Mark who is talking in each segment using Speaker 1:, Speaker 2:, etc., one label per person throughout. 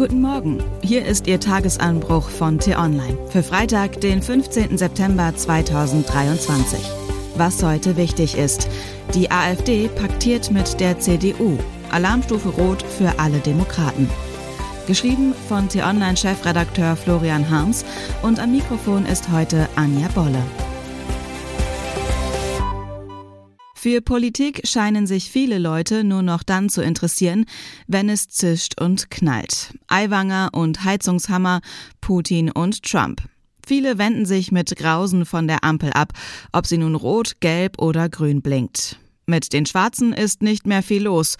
Speaker 1: Guten Morgen. Hier ist Ihr Tagesanbruch von T-Online für Freitag, den 15. September 2023. Was heute wichtig ist. Die AfD paktiert mit der CDU. Alarmstufe Rot für alle Demokraten. Geschrieben von T-Online-Chefredakteur Florian Harms und am Mikrofon ist heute Anja Bolle. Für Politik scheinen sich viele Leute nur noch dann zu interessieren, wenn es zischt und knallt. Aiwanger und Heizungshammer, Putin und Trump. Viele wenden sich mit Grausen von der Ampel ab, ob sie nun rot, gelb oder grün blinkt. Mit den Schwarzen ist nicht mehr viel los.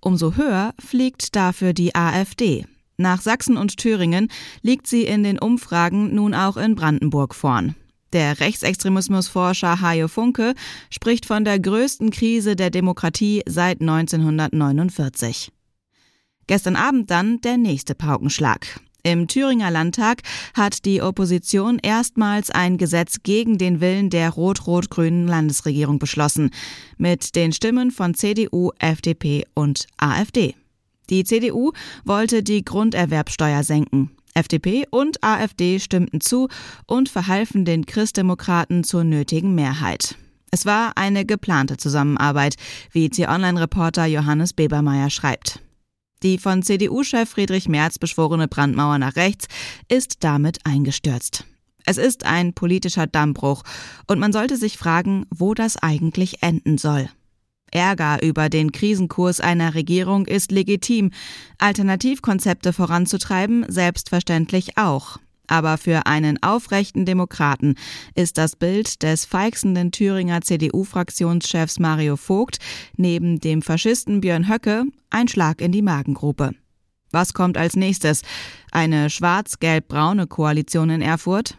Speaker 1: Umso höher fliegt dafür die AfD. Nach Sachsen und Thüringen liegt sie in den Umfragen nun auch in Brandenburg vorn. Der Rechtsextremismusforscher Hajo Funke spricht von der größten Krise der Demokratie seit 1949. Gestern Abend dann der nächste Paukenschlag. Im Thüringer Landtag hat die Opposition erstmals ein Gesetz gegen den Willen der rot-rot-grünen Landesregierung beschlossen, mit den Stimmen von CDU, FDP und AfD. Die CDU wollte die Grunderwerbsteuer senken. FDP und AfD stimmten zu und verhalfen den Christdemokraten zur nötigen Mehrheit. Es war eine geplante Zusammenarbeit, wie T-Online-Reporter Johannes Bebermeier schreibt. Die von CDU-Chef Friedrich Merz beschworene Brandmauer nach rechts ist damit eingestürzt. Es ist ein politischer Dammbruch und man sollte sich fragen, wo das eigentlich enden soll. Ärger über den Krisenkurs einer Regierung ist legitim, Alternativkonzepte voranzutreiben selbstverständlich auch. Aber für einen aufrechten Demokraten ist das Bild des feixenden Thüringer CDU-Fraktionschefs Mario Vogt neben dem Faschisten Björn Höcke ein Schlag in die Magengrube. Was kommt als nächstes? Eine schwarz-gelb-braune Koalition in Erfurt?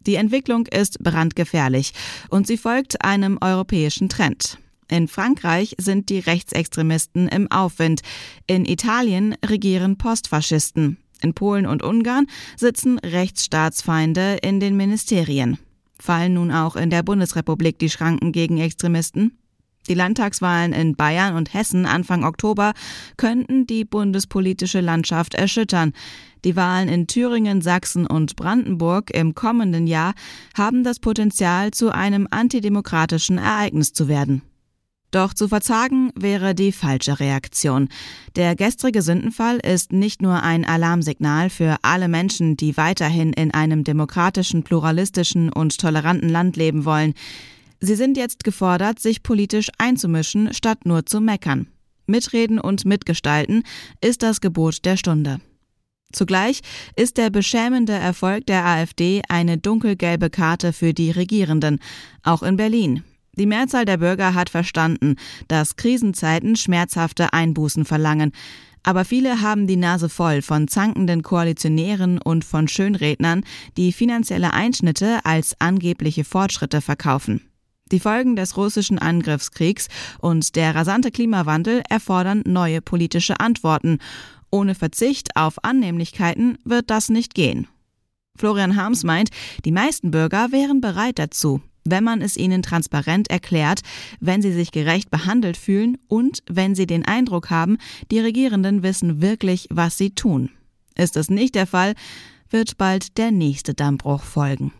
Speaker 1: Die Entwicklung ist brandgefährlich und sie folgt einem europäischen Trend. In Frankreich sind die Rechtsextremisten im Aufwind. In Italien regieren Postfaschisten. In Polen und Ungarn sitzen Rechtsstaatsfeinde in den Ministerien. Fallen nun auch in der Bundesrepublik die Schranken gegen Extremisten? Die Landtagswahlen in Bayern und Hessen Anfang Oktober könnten die bundespolitische Landschaft erschüttern. Die Wahlen in Thüringen, Sachsen und Brandenburg im kommenden Jahr haben das Potenzial, zu einem antidemokratischen Ereignis zu werden. Doch zu verzagen wäre die falsche Reaktion. Der gestrige Sündenfall ist nicht nur ein Alarmsignal für alle Menschen, die weiterhin in einem demokratischen, pluralistischen und toleranten Land leben wollen. Sie sind jetzt gefordert, sich politisch einzumischen, statt nur zu meckern. Mitreden und mitgestalten ist das Gebot der Stunde. Zugleich ist der beschämende Erfolg der AfD eine dunkelgelbe Karte für die Regierenden, auch in Berlin. Die Mehrzahl der Bürger hat verstanden, dass Krisenzeiten schmerzhafte Einbußen verlangen. Aber viele haben die Nase voll von zankenden Koalitionären und von Schönrednern, die finanzielle Einschnitte als angebliche Fortschritte verkaufen. Die Folgen des russischen Angriffskriegs und der rasante Klimawandel erfordern neue politische Antworten. Ohne Verzicht auf Annehmlichkeiten wird das nicht gehen. Florian Harms meint, die meisten Bürger wären bereit dazu wenn man es ihnen transparent erklärt, wenn sie sich gerecht behandelt fühlen und wenn sie den Eindruck haben, die Regierenden wissen wirklich, was sie tun. Ist das nicht der Fall, wird bald der nächste Dammbruch folgen.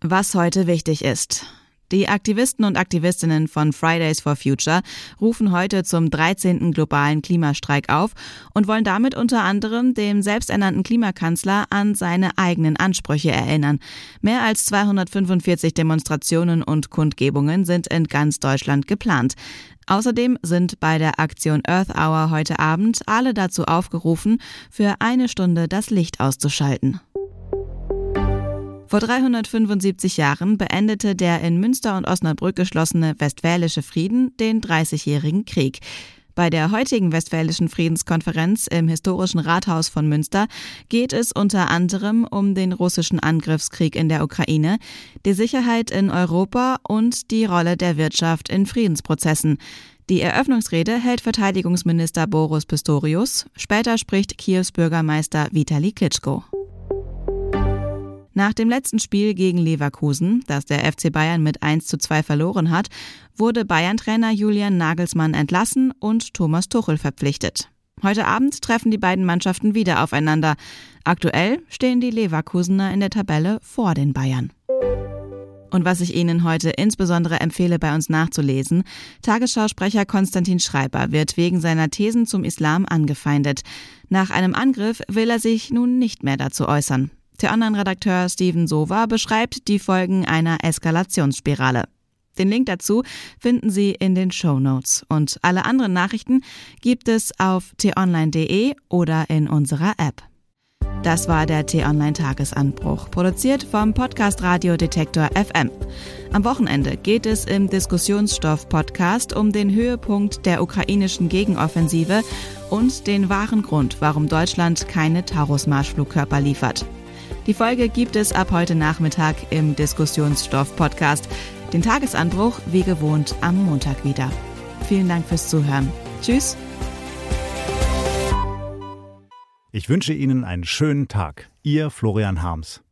Speaker 1: Was heute wichtig ist. Die Aktivisten und Aktivistinnen von Fridays for Future rufen heute zum 13. globalen Klimastreik auf und wollen damit unter anderem dem selbsternannten Klimakanzler an seine eigenen Ansprüche erinnern. Mehr als 245 Demonstrationen und Kundgebungen sind in ganz Deutschland geplant. Außerdem sind bei der Aktion Earth Hour heute Abend alle dazu aufgerufen, für eine Stunde das Licht auszuschalten. Vor 375 Jahren beendete der in Münster und Osnabrück geschlossene Westfälische Frieden den Dreißigjährigen Krieg. Bei der heutigen Westfälischen Friedenskonferenz im historischen Rathaus von Münster geht es unter anderem um den russischen Angriffskrieg in der Ukraine, die Sicherheit in Europa und die Rolle der Wirtschaft in Friedensprozessen. Die Eröffnungsrede hält Verteidigungsminister Boris Pistorius, später spricht Kiews Bürgermeister Vitali Klitschko. Nach dem letzten Spiel gegen Leverkusen, das der FC Bayern mit 1 zu 2 verloren hat, wurde Bayern-Trainer Julian Nagelsmann entlassen und Thomas Tuchel verpflichtet. Heute Abend treffen die beiden Mannschaften wieder aufeinander. Aktuell stehen die Leverkusener in der Tabelle vor den Bayern. Und was ich Ihnen heute insbesondere empfehle, bei uns nachzulesen, Tagesschausprecher Konstantin Schreiber wird wegen seiner Thesen zum Islam angefeindet. Nach einem Angriff will er sich nun nicht mehr dazu äußern. Der Online-Redakteur Steven Sova beschreibt die Folgen einer Eskalationsspirale. Den Link dazu finden Sie in den Show Notes. Und alle anderen Nachrichten gibt es auf t-online.de oder in unserer App. Das war der T-Online-Tagesanbruch, produziert vom Podcast Radio Detektor FM. Am Wochenende geht es im Diskussionsstoff-Podcast um den Höhepunkt der ukrainischen Gegenoffensive und den wahren Grund, warum Deutschland keine Taurus-Marschflugkörper liefert. Die Folge gibt es ab heute Nachmittag im Diskussionsstoff-Podcast. Den Tagesanbruch wie gewohnt am Montag wieder. Vielen Dank fürs Zuhören. Tschüss.
Speaker 2: Ich wünsche Ihnen einen schönen Tag. Ihr Florian Harms.